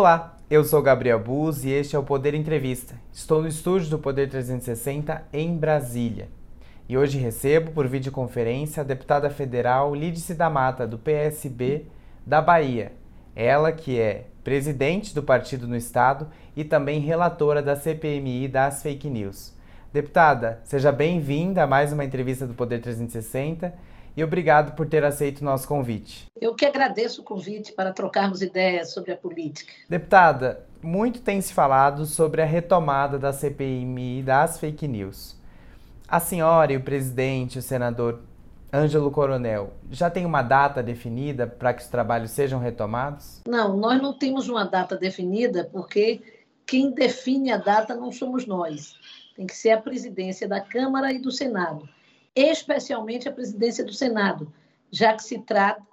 Olá, eu sou Gabriel Buz e este é o Poder Entrevista. Estou no estúdio do Poder 360 em Brasília. E hoje recebo por videoconferência a deputada federal Lídice da Mata, do PSB da Bahia. Ela que é presidente do partido no estado e também relatora da CPMI das fake news. Deputada, seja bem-vinda a mais uma entrevista do Poder 360 e obrigado por ter aceito o nosso convite. Eu que agradeço o convite para trocarmos ideias sobre a política. Deputada, muito tem se falado sobre a retomada da CPMI das fake news. A senhora e o presidente, o senador Ângelo Coronel, já tem uma data definida para que os trabalhos sejam retomados? Não, nós não temos uma data definida porque quem define a data não somos nós. Tem que ser a presidência da Câmara e do Senado especialmente a presidência do Senado, já que se trata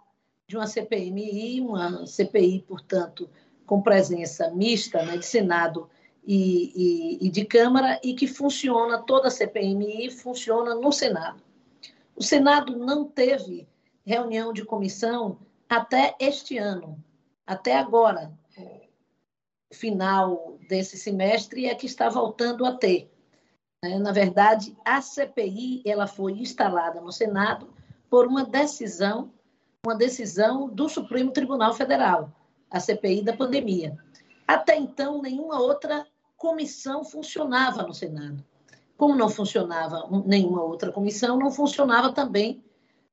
de uma CPMI, uma CPI, portanto, com presença mista né, de Senado e, e, e de Câmara, e que funciona, toda a CPMI funciona no Senado. O Senado não teve reunião de comissão até este ano, até agora, final desse semestre, é que está voltando a ter. Né? Na verdade, a CPI ela foi instalada no Senado por uma decisão, uma decisão do Supremo Tribunal Federal, a CPI da pandemia. Até então, nenhuma outra comissão funcionava no Senado. Como não funcionava nenhuma outra comissão, não funcionava também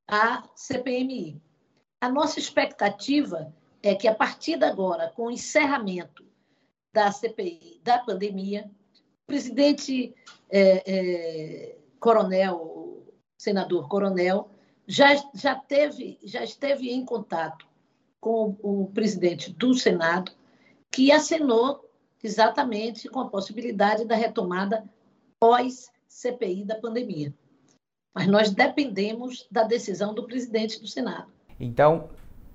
a CPMI. A nossa expectativa é que, a partir de agora, com o encerramento da CPI da pandemia, presidente é, é, Coronel, senador Coronel, já, já, teve, já esteve em contato com o presidente do Senado, que acenou exatamente com a possibilidade da retomada pós-CPI da pandemia. Mas nós dependemos da decisão do presidente do Senado. Então,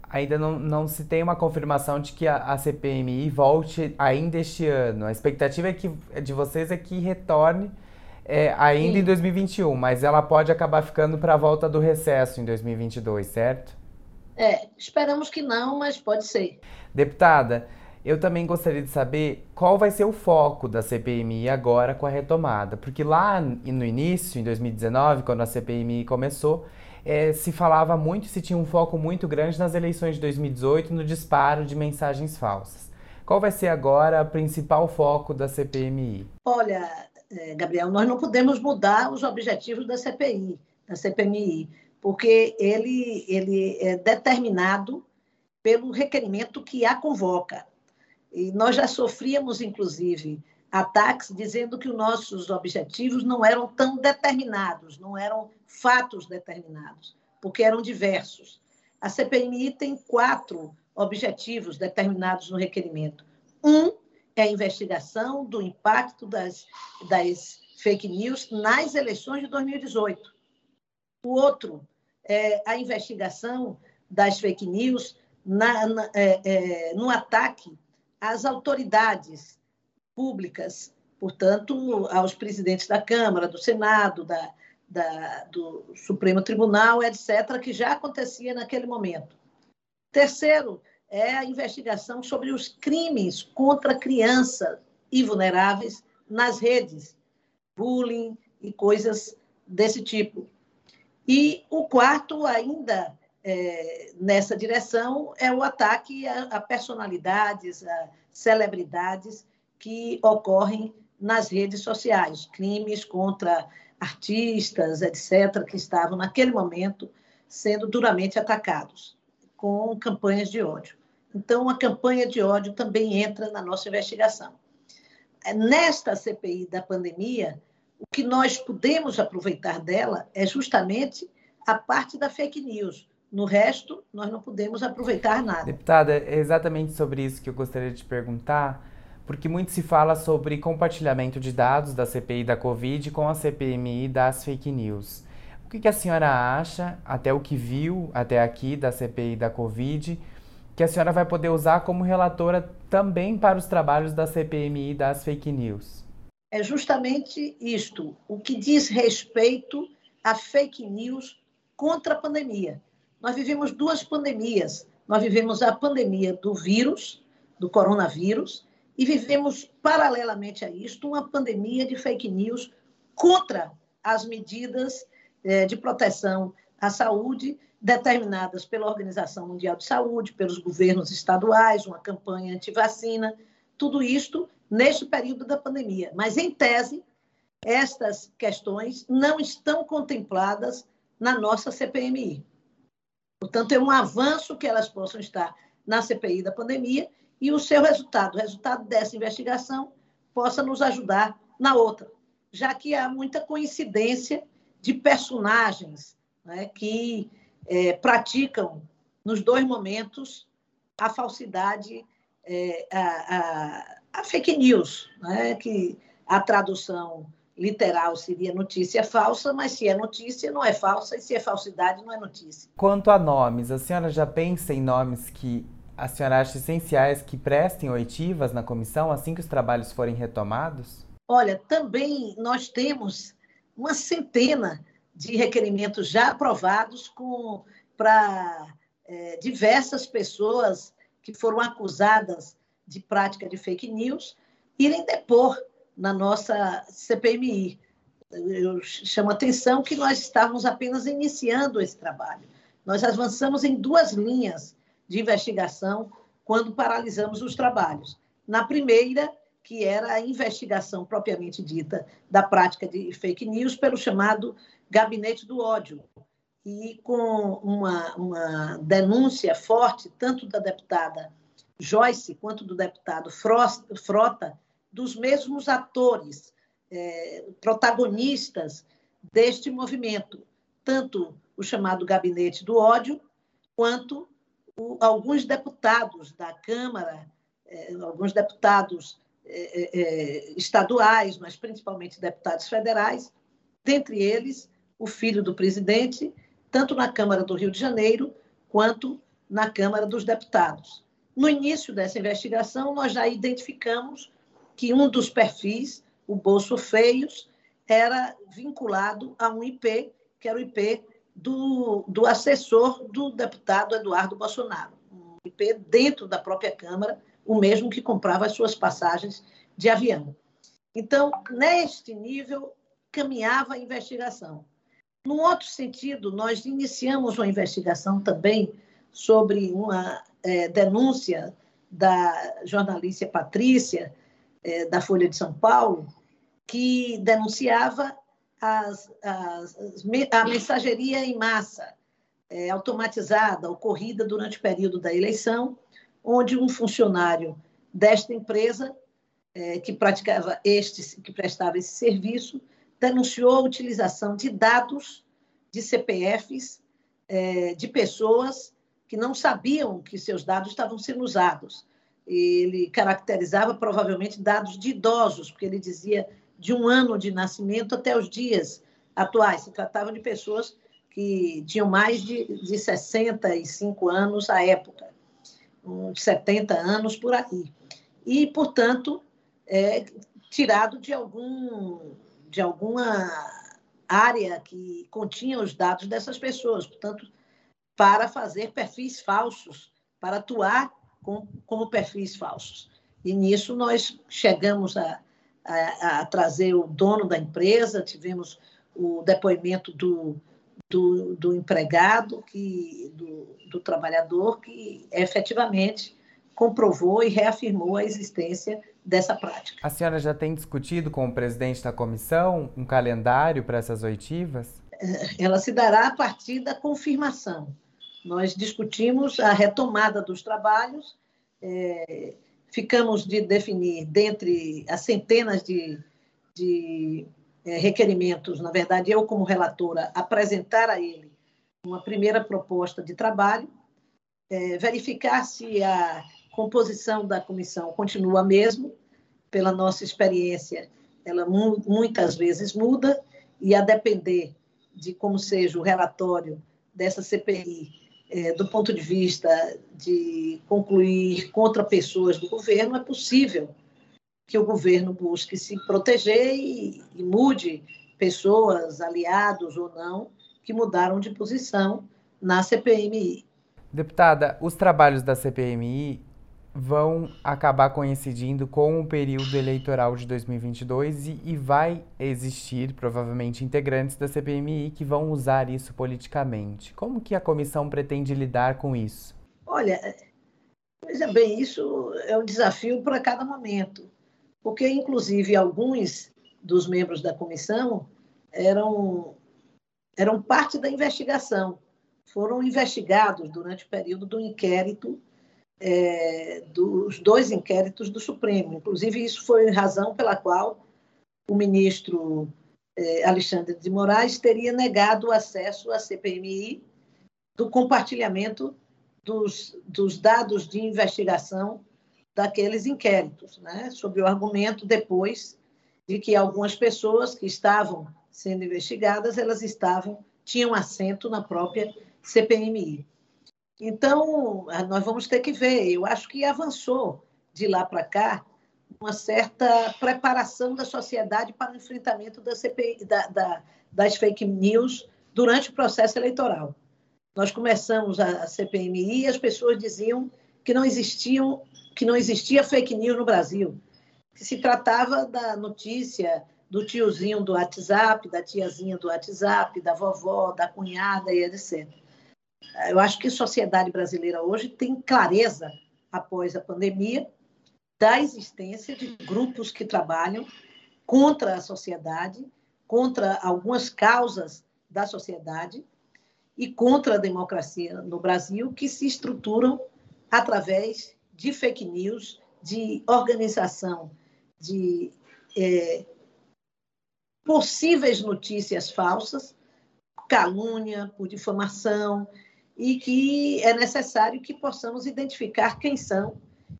ainda não, não se tem uma confirmação de que a, a CPMI volte ainda este ano. A expectativa é que, de vocês é que retorne é, ainda Sim. em 2021, mas ela pode acabar ficando para a volta do recesso em 2022, certo? É, esperamos que não, mas pode ser. Deputada, eu também gostaria de saber qual vai ser o foco da CPMI agora com a retomada, porque lá no início, em 2019, quando a CPMI começou, é, se falava muito, se tinha um foco muito grande nas eleições de 2018 no disparo de mensagens falsas. Qual vai ser agora o principal foco da CPMI? Olha, é, Gabriel, nós não podemos mudar os objetivos da CPI, da CPMI, porque ele, ele é determinado pelo requerimento que a convoca. E nós já sofríamos, inclusive, ataques dizendo que os nossos objetivos não eram tão determinados, não eram fatos determinados, porque eram diversos. A CPMI tem quatro objetivos determinados no requerimento. Um é a investigação do impacto das, das fake news nas eleições de 2018. O outro é a investigação das fake news na, na, é, é, no ataque às autoridades públicas, portanto, aos presidentes da Câmara, do Senado, da, da, do Supremo Tribunal, etc., que já acontecia naquele momento. Terceiro, é a investigação sobre os crimes contra crianças e vulneráveis nas redes, bullying e coisas desse tipo. E o quarto, ainda é, nessa direção, é o ataque a, a personalidades, a celebridades que ocorrem nas redes sociais, crimes contra artistas, etc., que estavam naquele momento sendo duramente atacados com campanhas de ódio. Então, a campanha de ódio também entra na nossa investigação. Nesta CPI da pandemia, o que nós podemos aproveitar dela é justamente a parte da fake news. No resto, nós não podemos aproveitar nada. Deputada, é exatamente sobre isso que eu gostaria de perguntar porque muito se fala sobre compartilhamento de dados da CPI da Covid com a CPMI das fake news. O que a senhora acha, até o que viu até aqui da CPI da Covid, que a senhora vai poder usar como relatora também para os trabalhos da CPMI das fake news? É justamente isto, o que diz respeito a fake news contra a pandemia. Nós vivemos duas pandemias. Nós vivemos a pandemia do vírus, do coronavírus e vivemos, paralelamente a isto, uma pandemia de fake news contra as medidas é, de proteção à saúde determinadas pela Organização Mundial de Saúde, pelos governos estaduais, uma campanha anti-vacina, tudo isto neste período da pandemia. Mas, em tese, estas questões não estão contempladas na nossa CPMI. Portanto, é um avanço que elas possam estar na CPI da pandemia e o seu resultado, o resultado dessa investigação, possa nos ajudar na outra, já que há muita coincidência de personagens né, que é, praticam nos dois momentos a falsidade, é, a, a, a, fake news, né, que a tradução literal seria notícia falsa, mas se é notícia, não é falsa, e se é falsidade, não é notícia. Quanto a nomes, a senhora já pensa em nomes que a senhora acha essenciais que prestem oitivas na comissão assim que os trabalhos forem retomados? Olha, também nós temos uma centena de requerimentos já aprovados para é, diversas pessoas que foram acusadas de prática de fake news irem depor na nossa CPMI. Eu chamo a atenção que nós estávamos apenas iniciando esse trabalho. Nós avançamos em duas linhas de investigação quando paralisamos os trabalhos. Na primeira, que era a investigação propriamente dita da prática de fake news pelo chamado Gabinete do Ódio, e com uma, uma denúncia forte, tanto da deputada Joyce quanto do deputado Frota, dos mesmos atores, é, protagonistas deste movimento, tanto o chamado Gabinete do Ódio, quanto o, alguns deputados da Câmara, é, alguns deputados é, estaduais, mas principalmente deputados federais, dentre eles o filho do presidente, tanto na Câmara do Rio de Janeiro quanto na Câmara dos Deputados. No início dessa investigação, nós já identificamos que um dos perfis, o Bolso Feios, era vinculado a um IP, que era o IP do, do assessor do deputado Eduardo Bolsonaro, um IP dentro da própria Câmara, o mesmo que comprava as suas passagens de avião. Então, neste nível, caminhava a investigação. Num outro sentido, nós iniciamos uma investigação também sobre uma é, denúncia da jornalista Patrícia, é, da Folha de São Paulo, que denunciava as, as, a mensageria em massa é, automatizada ocorrida durante o período da eleição, onde um funcionário desta empresa é, que praticava este, que prestava esse serviço, denunciou a utilização de dados de CPFs é, de pessoas que não sabiam que seus dados estavam sendo usados. Ele caracterizava provavelmente dados de idosos, porque ele dizia de um ano de nascimento até os dias atuais. Se tratava de pessoas que tinham mais de, de 65 anos à época, uns 70 anos por aí. E, portanto, é, tirado de, algum, de alguma área que continha os dados dessas pessoas, portanto, para fazer perfis falsos, para atuar com, como perfis falsos. E nisso nós chegamos a, a, a, trazer o dono da empresa, tivemos o depoimento do, do, do empregado, que, do, do trabalhador, que efetivamente comprovou e reafirmou a existência dessa prática. A senhora já tem discutido com o presidente da comissão um calendário para essas oitivas? Ela se dará a partir da confirmação. Nós discutimos a retomada dos trabalhos, é, ficamos de definir, dentre as centenas de, de é, requerimentos, na verdade, eu, como relatora, apresentar a ele uma primeira proposta de trabalho, é, verificar se a composição da comissão continua a mesma, pela nossa experiência, ela mu muitas vezes muda, e a depender de como seja o relatório dessa CPI é, do ponto de vista de concluir contra pessoas do governo, é possível que o governo busque se proteger e, e mude pessoas, aliados ou não, que mudaram de posição na CPMI. Deputada, os trabalhos da CPMI vão acabar coincidindo com o período eleitoral de 2022 e, e, vai existir provavelmente integrantes da CPMI que vão usar isso politicamente. Como que a comissão pretende lidar com isso? Olha, veja bem, isso é um desafio para cada momento, porque inclusive alguns dos membros da comissão eram eram parte da investigação, foram investigados durante o período do inquérito é, dos dois inquéritos do Supremo. Inclusive, isso foi razão pela qual o ministro é, Alexandre de Moraes teria negado o acesso à CPMI do compartilhamento dos, dos dados de investigação daqueles inquéritos, né? sob o argumento depois de que algumas pessoas que estavam sendo investigadas, elas estavam tinham assento na própria CPMI. Então, ah, nós vamos ter que ver. Eu acho que avançou de lá para cá uma certa preparação da sociedade para o enfrentamento da CPI, da, da, das fake news durante o processo eleitoral. Nós começamos a, CPMI e as pessoas diziam que não existiam, que não existia fake news no Brasil, que se tratava da notícia do tiozinho do WhatsApp, da tiazinha do WhatsApp, da vovó, da cunhada e etc. Eu acho que a sociedade brasileira hoje tem clareza, após a pandemia, da existência de grupos que trabalham contra a sociedade, contra algumas causas da sociedade e contra a democracia no Brasil, que se estruturam através de fake news, de organização de é, possíveis notícias falsas, calúnia, por difamação, e que é necessário que possamos identificar quem são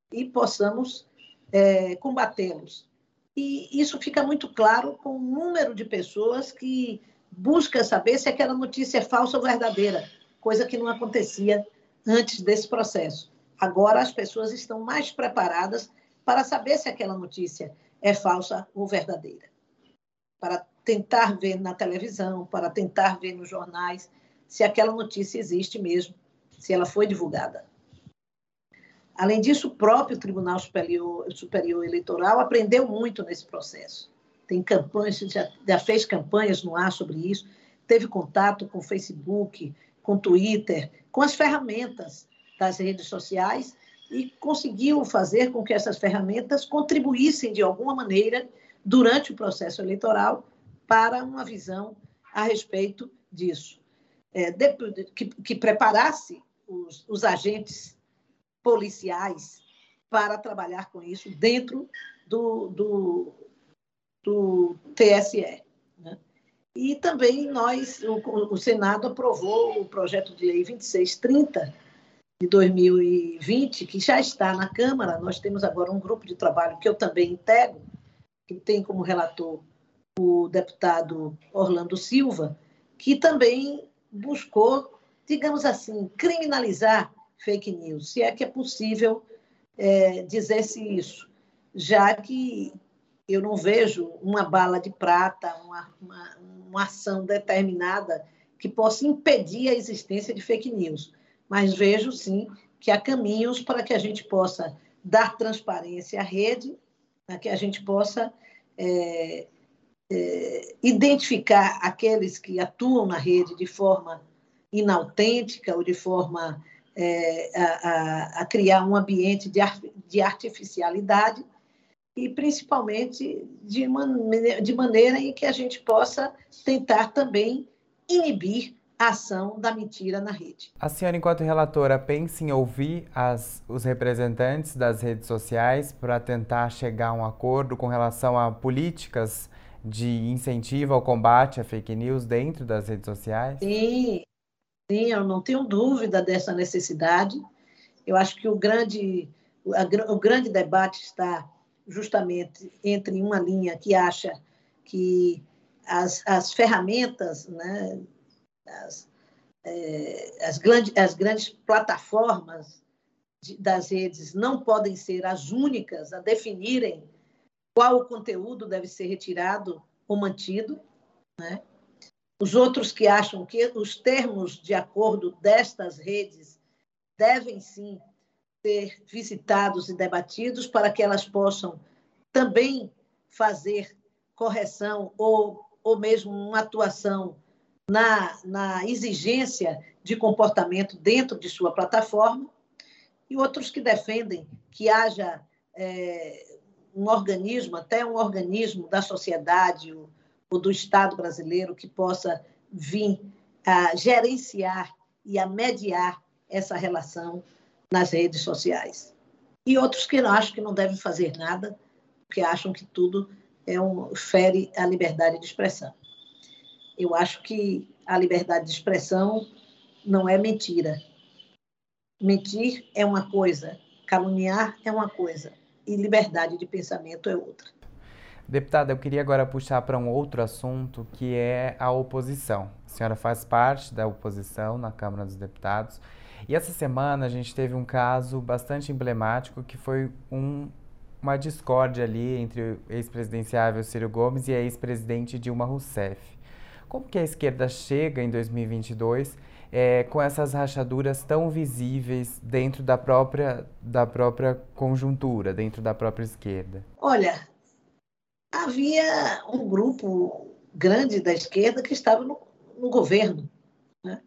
e possamos é, combatê-los. E isso fica muito claro com o número de pessoas que busca saber se aquela notícia é falsa ou verdadeira, coisa que não acontecia antes desse processo. Agora as pessoas estão mais preparadas para saber se aquela notícia é falsa ou verdadeira, para tentar ver na televisão, para tentar ver nos jornais se aquela notícia existe mesmo, se ela foi divulgada. Além disso, o próprio Tribunal Superior, Superior Eleitoral aprendeu muito nesse processo. Tem campanhas, já, já fez campanhas no ar sobre isso, teve contato com o Facebook, com o Twitter, com as ferramentas das redes sociais e conseguiu fazer com que essas ferramentas contribuíssem de alguma maneira durante o processo eleitoral para uma visão a respeito disso é, de, que, que, preparasse os, os, agentes policiais para trabalhar com isso dentro do, do, do TSE. Né? E também nós, o, o, Senado aprovou o projeto de lei 2630 de 2020, que já está na Câmara. Nós temos agora um grupo de trabalho que eu também integro, que tem como relator o deputado Orlando Silva, que também buscou, digamos assim, criminalizar fake news, se é que é possível é, dizer-se isso, já que eu não vejo uma bala de prata, uma, uma, uma ação determinada que possa impedir a existência de fake news, mas vejo sim que há caminhos para que a gente possa dar transparência à rede, para que a gente possa é, identificar aqueles que atuam na rede de forma inautêntica ou de forma é, a, a, a, criar um ambiente de, de artificialidade e principalmente de, de maneira em que a gente possa tentar também inibir a ação da mentira na rede. A senhora, enquanto relatora, pensa em ouvir as, os representantes das redes sociais para tentar chegar a um acordo com relação a políticas de incentivo ao combate à fake news dentro das redes sociais? Sim, sim, eu não tenho dúvida dessa necessidade. Eu acho que o grande, o grande debate está justamente entre uma linha que acha que as, as ferramentas, né, as, é, as, grande, as grandes plataformas de, das redes não podem ser as únicas a definirem qual o conteúdo deve ser retirado ou mantido, né? Os outros que acham que os termos de acordo destas redes devem sim ser visitados e debatidos para que elas possam também fazer correção ou, ou mesmo uma atuação na, na exigência de comportamento dentro de sua plataforma, e outros que defendem que haja é, um organismo, até um organismo da sociedade ou, ou do Estado brasileiro que possa vir a gerenciar e a mediar essa relação nas redes sociais. E outros que acham que não devem fazer nada, porque acham que tudo é um, fere a liberdade de expressão. Eu acho que a liberdade de expressão não é mentira. Mentir é uma coisa, caluniar é uma coisa, e liberdade de pensamento é outra. Deputada, eu queria agora puxar para um outro assunto que é a oposição. A senhora faz parte da oposição na Câmara dos Deputados. E essa semana a gente teve um caso bastante emblemático que foi um, uma discórdia ali entre o ex-presidenciável Ciro Gomes e a ex-presidente Dilma Rousseff. Como que a esquerda chega em 2022 é, com essas rachaduras tão visíveis dentro da própria, da própria conjuntura, dentro da própria esquerda? Olha, havia um grupo grande da esquerda que estava no, no governo. Né?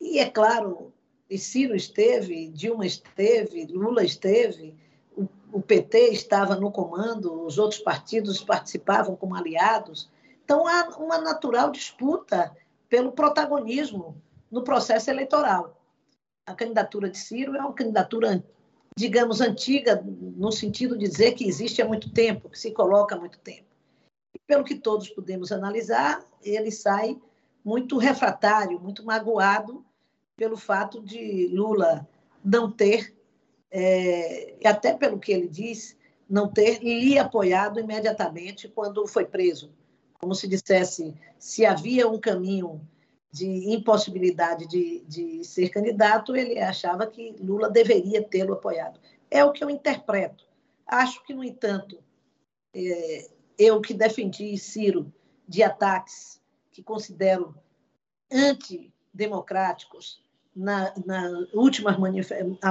E é claro, Ciro esteve, Dilma esteve, Lula esteve, o, o PT estava no comando, os outros partidos participavam como aliados. Então há uma natural disputa pelo protagonismo no processo eleitoral. A candidatura de Ciro é uma candidatura digamos, antiga, no sentido de dizer que existe há muito tempo, que se coloca há muito tempo. E, pelo que todos podemos analisar, ele sai muito refratário, muito magoado pelo fato de Lula não ter, é, até pelo que ele diz, não ter lhe apoiado imediatamente quando foi preso. Como se dissesse, se havia um caminho de impossibilidade de, de ser candidato, ele achava que Lula deveria tê-lo apoiado. É o que eu interpreto. Acho que, no entanto, é, eu que defendi Ciro de ataques que considero antidemocráticos na, na última,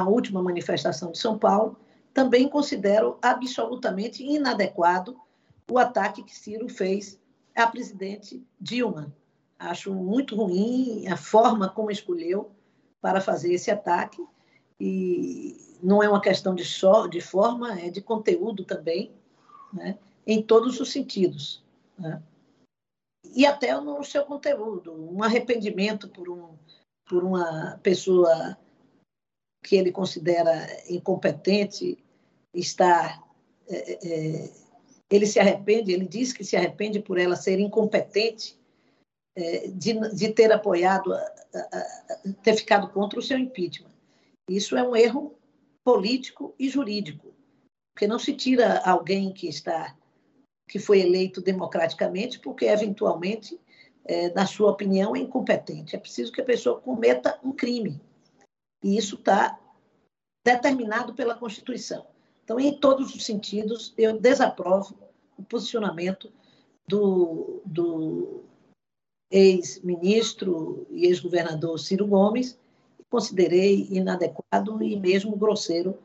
última manifestação de São Paulo, também considero absolutamente inadequado o ataque que Ciro fez à presidente Dilma Acho muito ruim a forma como escolheu para fazer esse ataque. E não é uma questão de, só, de forma, é de conteúdo também, né? em todos os sentidos. Né? E até no seu conteúdo. Um arrependimento por, um, por uma pessoa que ele considera incompetente estar. É, é, ele se arrepende, ele diz que se arrepende por ela ser incompetente é, de, de, ter apoiado, ter ficado contra o seu impeachment. Isso é um erro político e jurídico, porque não se tira alguém que está que foi eleito democraticamente porque eventualmente, é, na sua opinião, é incompetente. É preciso que a pessoa cometa um crime e isso está determinado pela Constituição. Então, em todos os sentidos, eu desaprovo o posicionamento do, do ex-ministro e ex-governador Ciro Gomes, considerei inadequado e mesmo grosseiro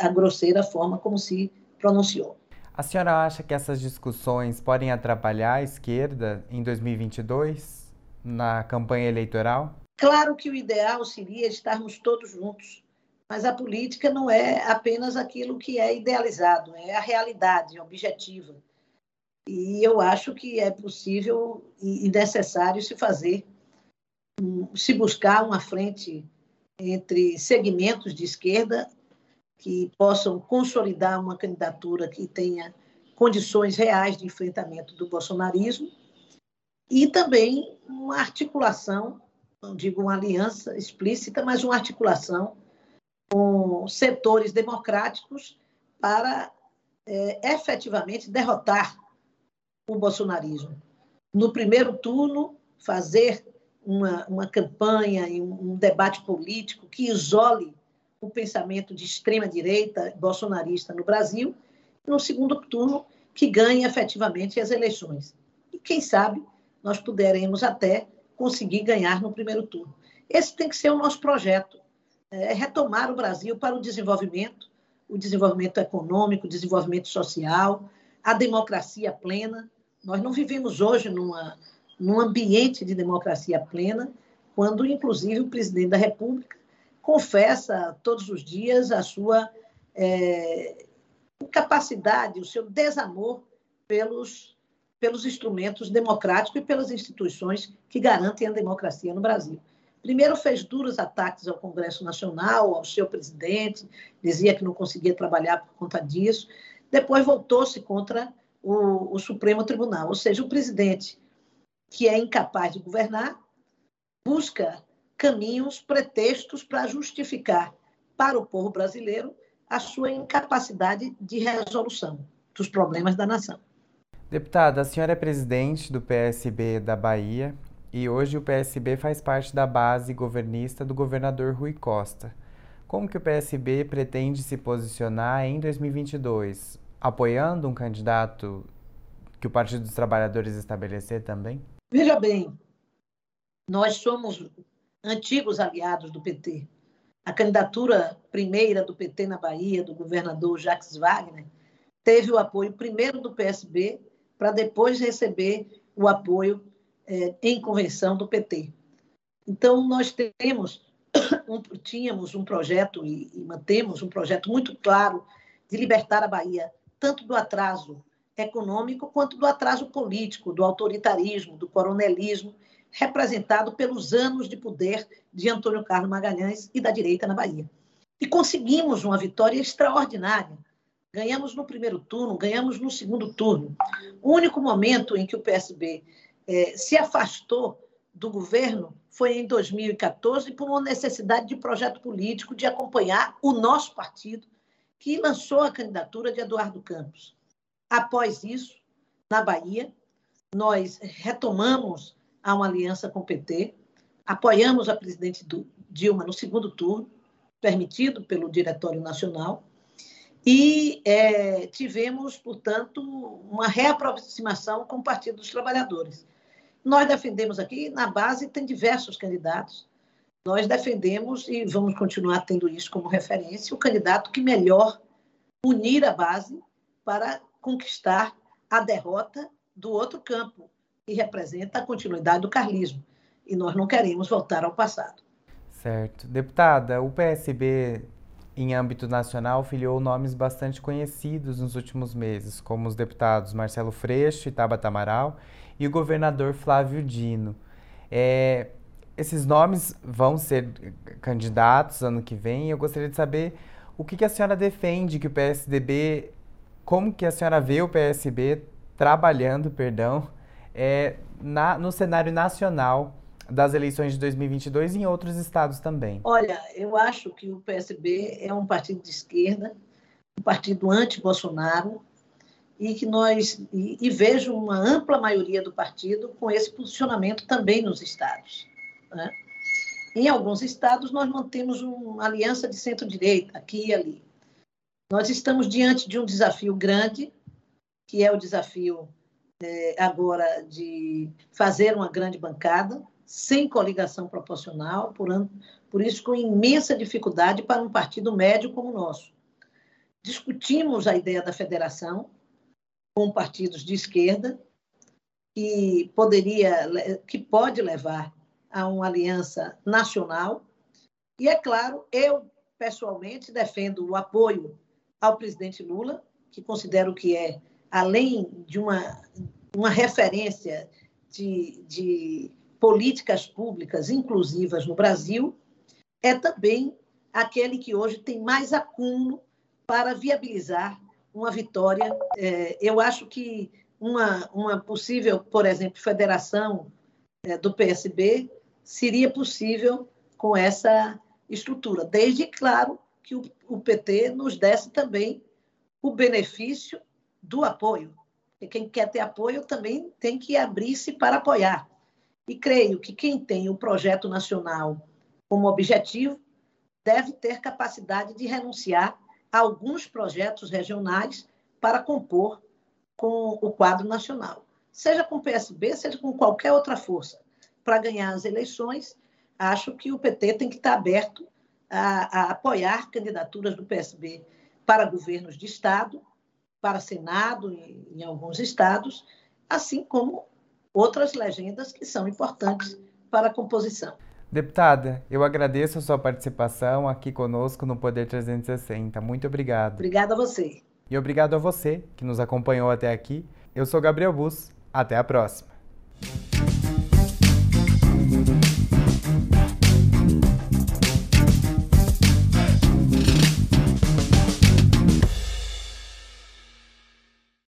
a grosseira forma como se pronunciou. A senhora acha que essas discussões podem atrapalhar a esquerda em 2022 na campanha eleitoral? Claro que o ideal seria estarmos todos juntos, mas a política não é apenas aquilo que é idealizado, é a realidade objetiva. E eu acho que é possível e necessário se fazer, se buscar uma frente entre segmentos de esquerda que possam consolidar uma candidatura que tenha condições reais de enfrentamento do bolsonarismo e também uma articulação, não digo uma aliança explícita, mas uma articulação com setores democráticos para é, efetivamente derrotar o bolsonarismo. No primeiro turno, fazer uma, uma campanha e um, debate político que isole o pensamento de extrema-direita bolsonarista no Brasil, no segundo turno, que ganhe efetivamente as eleições. E quem sabe nós puderemos até conseguir ganhar no primeiro turno. Esse tem que ser o nosso projeto. é retomar o Brasil para o desenvolvimento, o desenvolvimento econômico, o desenvolvimento social, a democracia plena. Nós não vivemos hoje numa, num ambiente de democracia plena, quando, inclusive, o presidente da República confessa todos os dias a sua é, incapacidade, o seu desamor pelos, pelos instrumentos democráticos e pelas instituições que garantem a democracia no Brasil. Primeiro fez duros ataques ao Congresso Nacional, ao seu presidente, dizia que não conseguia trabalhar por conta disso. Depois voltou-se contra o, o Supremo Tribunal, ou seja, o presidente que é incapaz de governar busca caminhos, pretextos para justificar para o povo brasileiro a sua incapacidade de resolução dos problemas da nação. Deputada, a senhora é presidente do PSB da Bahia e hoje o PSB faz parte da base governista do governador Rui Costa. Como que o PSB pretende se posicionar em 2022? Apoiando um candidato que o Partido dos Trabalhadores estabelecer também? Veja bem, nós somos antigos aliados do PT. A candidatura primeira do PT na Bahia, do governador Jacques Wagner, teve o apoio primeiro do PSB, para depois receber o apoio é, em convenção do PT. Então, nós temos um, tínhamos um projeto e, e mantemos um projeto muito claro de libertar a Bahia, tanto do atraso econômico quanto do atraso político, do autoritarismo, do coronelismo representado pelos anos de poder de Antônio Carlos Magalhães e da direita na Bahia. E conseguimos uma vitória extraordinária. Ganhamos no primeiro turno, ganhamos no segundo turno. O único momento em que o PSB eh, se afastou do governo foi em 2014 por uma necessidade de projeto político de acompanhar o nosso partido, que lançou a candidatura de Eduardo Campos. Após isso, na Bahia, nós retomamos a uma aliança com o PT, apoiamos a presidente Dilma no segundo turno, permitido pelo Diretório Nacional, e é, tivemos, portanto, uma reaproximação com o Partido dos Trabalhadores. Nós defendemos aqui, na base, tem diversos candidatos. Nós defendemos, e vamos continuar tendo isso como referência, o candidato que melhor unir a base para conquistar a derrota do outro campo, que representa a continuidade do carlismo. E nós não queremos voltar ao passado. Certo. Deputada, o PSB, em âmbito nacional, filiou nomes bastante conhecidos nos últimos meses, como os deputados Marcelo Freixo e Tabata Amaral e o governador Flávio Dino. É, esses nomes vão ser candidatos ano que vem eu gostaria de saber o que, que a senhora defende que o PSDB, como que a senhora vê o PSB trabalhando, perdão, é, na, no cenário nacional das eleições de 2022 e em outros estados também? Olha, eu acho que o PSB é um partido de esquerda, um partido anti-Bolsonaro, e que nós e, e, vejo uma ampla maioria do partido com esse posicionamento também nos estados. Né? Em alguns estados nós mantemos uma aliança de centro-direita aqui e ali. Nós estamos diante de um desafio grande, que é o desafio é, agora de fazer uma grande bancada, sem coligação proporcional, por, por isso com imensa dificuldade para um partido médio como o nosso. Discutimos a ideia da federação com partidos de esquerda, que poderia, que pode levar a uma aliança nacional. E é claro, eu pessoalmente defendo o apoio ao presidente Lula, que considero que é além de uma, uma referência de, de políticas públicas inclusivas no Brasil, é também aquele que hoje tem mais acúmulo para viabilizar uma vitória. É, eu acho que uma, uma possível, por exemplo, federação é, do PSB seria possível com essa estrutura, desde, claro, que o, o PT nos desse também o benefício do apoio. E quem quer ter apoio também tem que abrir-se para apoiar. E creio que quem tem o projeto nacional como objetivo deve ter capacidade de renunciar a alguns projetos regionais para compor com o quadro nacional. Seja com o PSB, seja com qualquer outra força. Para ganhar as eleições, acho que o PT tem que estar aberto a, a apoiar candidaturas do PSB para governos de Estado, para Senado em, em alguns estados, assim como outras legendas que são importantes para a composição. Deputada, eu agradeço a sua participação aqui conosco no Poder 360. Muito obrigado. Obrigada a você. E obrigado a você que nos acompanhou até aqui. Eu sou Gabriel Bus. Até a próxima.